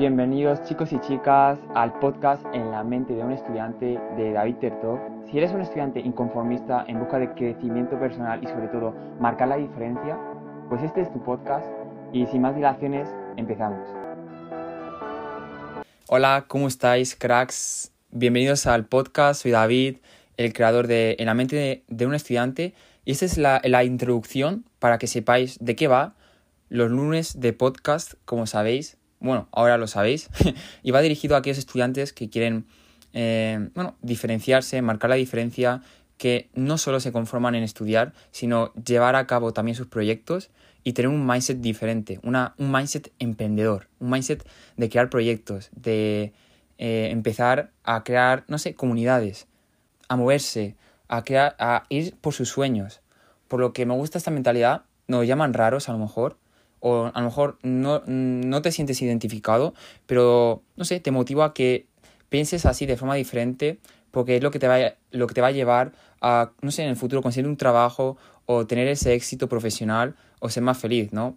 Bienvenidos chicos y chicas al podcast En la mente de un estudiante de David Tertov. Si eres un estudiante inconformista en busca de crecimiento personal y sobre todo marcar la diferencia, pues este es tu podcast y sin más dilaciones empezamos. Hola, ¿cómo estáis cracks? Bienvenidos al podcast, soy David, el creador de En la mente de, un estudiante y esta es la introducción para que sepáis de qué va los lunes de podcast, como sabéis bueno, ahora lo sabéis, y va dirigido a aquellos estudiantes que quieren, eh, bueno, diferenciarse, marcar la diferencia, que no solo se conforman en estudiar, sino llevar a cabo también sus proyectos y tener un mindset diferente, una, un mindset emprendedor, un mindset de crear proyectos, de eh, empezar a crear, no sé, comunidades, a moverse, a, crear, a ir por sus sueños. Por lo que me gusta esta mentalidad, nos llaman raros a lo mejor, o a lo mejor no, no te sientes identificado, pero no sé, te motiva a que pienses así de forma diferente porque es lo que te va, lo que te va a llevar a, no sé, en el futuro conseguir un trabajo o tener ese éxito profesional o ser más feliz, ¿no?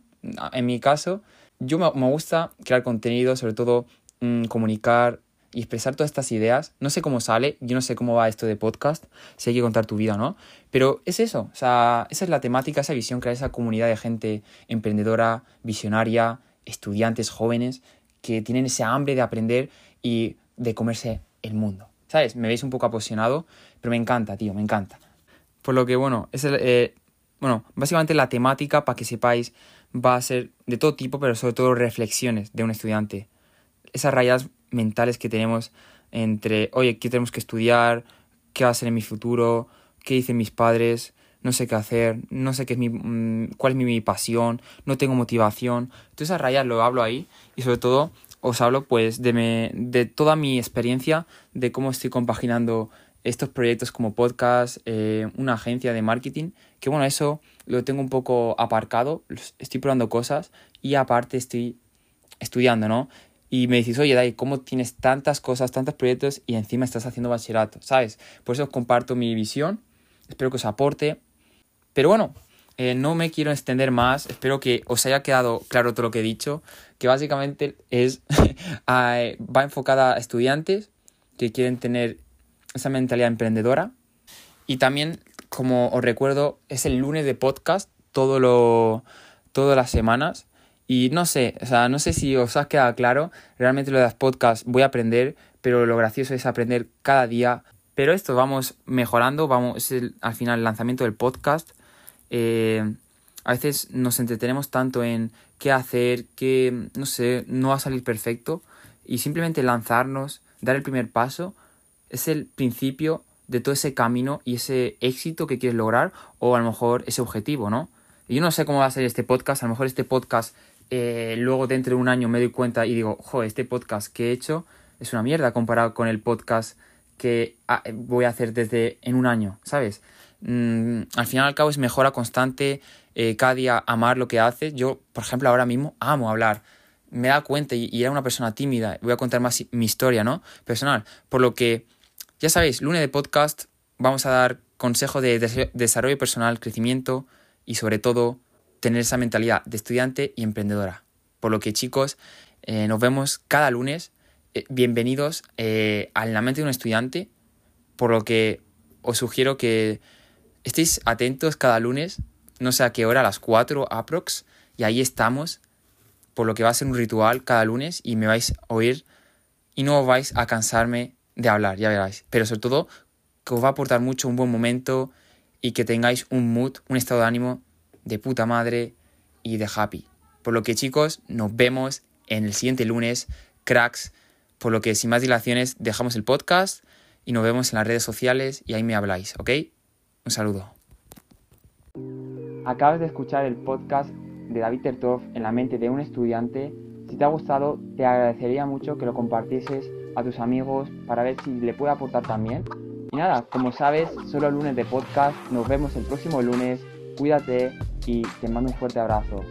En mi caso, yo me, me gusta crear contenido, sobre todo mm, comunicar, y expresar todas estas ideas. No sé cómo sale, yo no sé cómo va esto de podcast, si hay que contar tu vida, ¿no? Pero es eso, o sea, esa es la temática, esa visión, crear esa comunidad de gente emprendedora, visionaria, estudiantes jóvenes que tienen ese hambre de aprender y de comerse el mundo. ¿Sabes? Me veis un poco apasionado, pero me encanta, tío, me encanta. Por lo que, bueno, es el, eh, bueno, básicamente la temática, para que sepáis, va a ser de todo tipo, pero sobre todo reflexiones de un estudiante. Esas rayas mentales que tenemos entre, oye, ¿qué tenemos que estudiar? ¿Qué va a ser en mi futuro? ¿Qué dicen mis padres? No sé qué hacer, no sé qué es mi, mm, cuál es mi, pasión, no tengo motivación. Entonces a rayas lo hablo ahí y sobre todo os hablo pues de, me, de toda mi experiencia, de cómo estoy compaginando estos proyectos como podcast, eh, una agencia de marketing, que bueno, eso lo tengo un poco aparcado, estoy probando cosas y aparte estoy estudiando, ¿no? Y me dices, oye, Dai, ¿cómo tienes tantas cosas, tantos proyectos y encima estás haciendo bachillerato? ¿Sabes? Por eso comparto mi visión, espero que os aporte. Pero bueno, eh, no me quiero extender más, espero que os haya quedado claro todo lo que he dicho, que básicamente es, va enfocada a estudiantes que quieren tener esa mentalidad emprendedora. Y también, como os recuerdo, es el lunes de podcast, todas las semanas. Y no sé, o sea, no sé si os ha quedado claro, realmente lo de las podcasts voy a aprender, pero lo gracioso es aprender cada día. Pero esto vamos mejorando, vamos, es al final el lanzamiento del podcast. Eh, a veces nos entretenemos tanto en qué hacer, que, no sé, no va a salir perfecto. Y simplemente lanzarnos, dar el primer paso, es el principio de todo ese camino y ese éxito que quieres lograr o a lo mejor ese objetivo, ¿no? Yo no sé cómo va a ser este podcast, a lo mejor este podcast eh, luego dentro de un año me doy cuenta y digo, joder, este podcast que he hecho es una mierda comparado con el podcast que ah, voy a hacer desde en un año, ¿sabes? Mm, al final al cabo es mejora constante, eh, cada día amar lo que haces. Yo, por ejemplo, ahora mismo amo hablar. Me da cuenta y, era una persona tímida. Voy a contar más mi historia, ¿no? Personal. Por lo que, ya sabéis, lunes de podcast vamos a dar consejo de desarrollo personal, crecimiento y sobre todo tener esa mentalidad de estudiante y emprendedora. Por lo que chicos, eh, nos vemos cada lunes. Eh, bienvenidos eh, a la mente de un estudiante. Por lo que os sugiero que estéis atentos cada lunes, no sé a qué hora, a las 4 aprox. Y ahí estamos. Por lo que va a ser un ritual cada lunes y me vais a oír y no vais a cansarme de hablar, ya veráis. Pero sobre todo que os va a aportar mucho un buen momento y que tengáis un mood, un estado de ánimo de puta madre y de happy. Por lo que chicos, nos vemos en el siguiente lunes, cracks. Por lo que sin más dilaciones dejamos el podcast y nos vemos en las redes sociales y ahí me habláis, ¿ok? Un saludo. Acabas de escuchar el podcast de David Tertov en la mente de un estudiante. Si te ha gustado, te agradecería mucho que lo compartieses a tus amigos para ver si le puede aportar también. Y nada, como sabes, solo lunes de podcast. Nos vemos el próximo lunes. Cuídate y te mando un fuerte abrazo.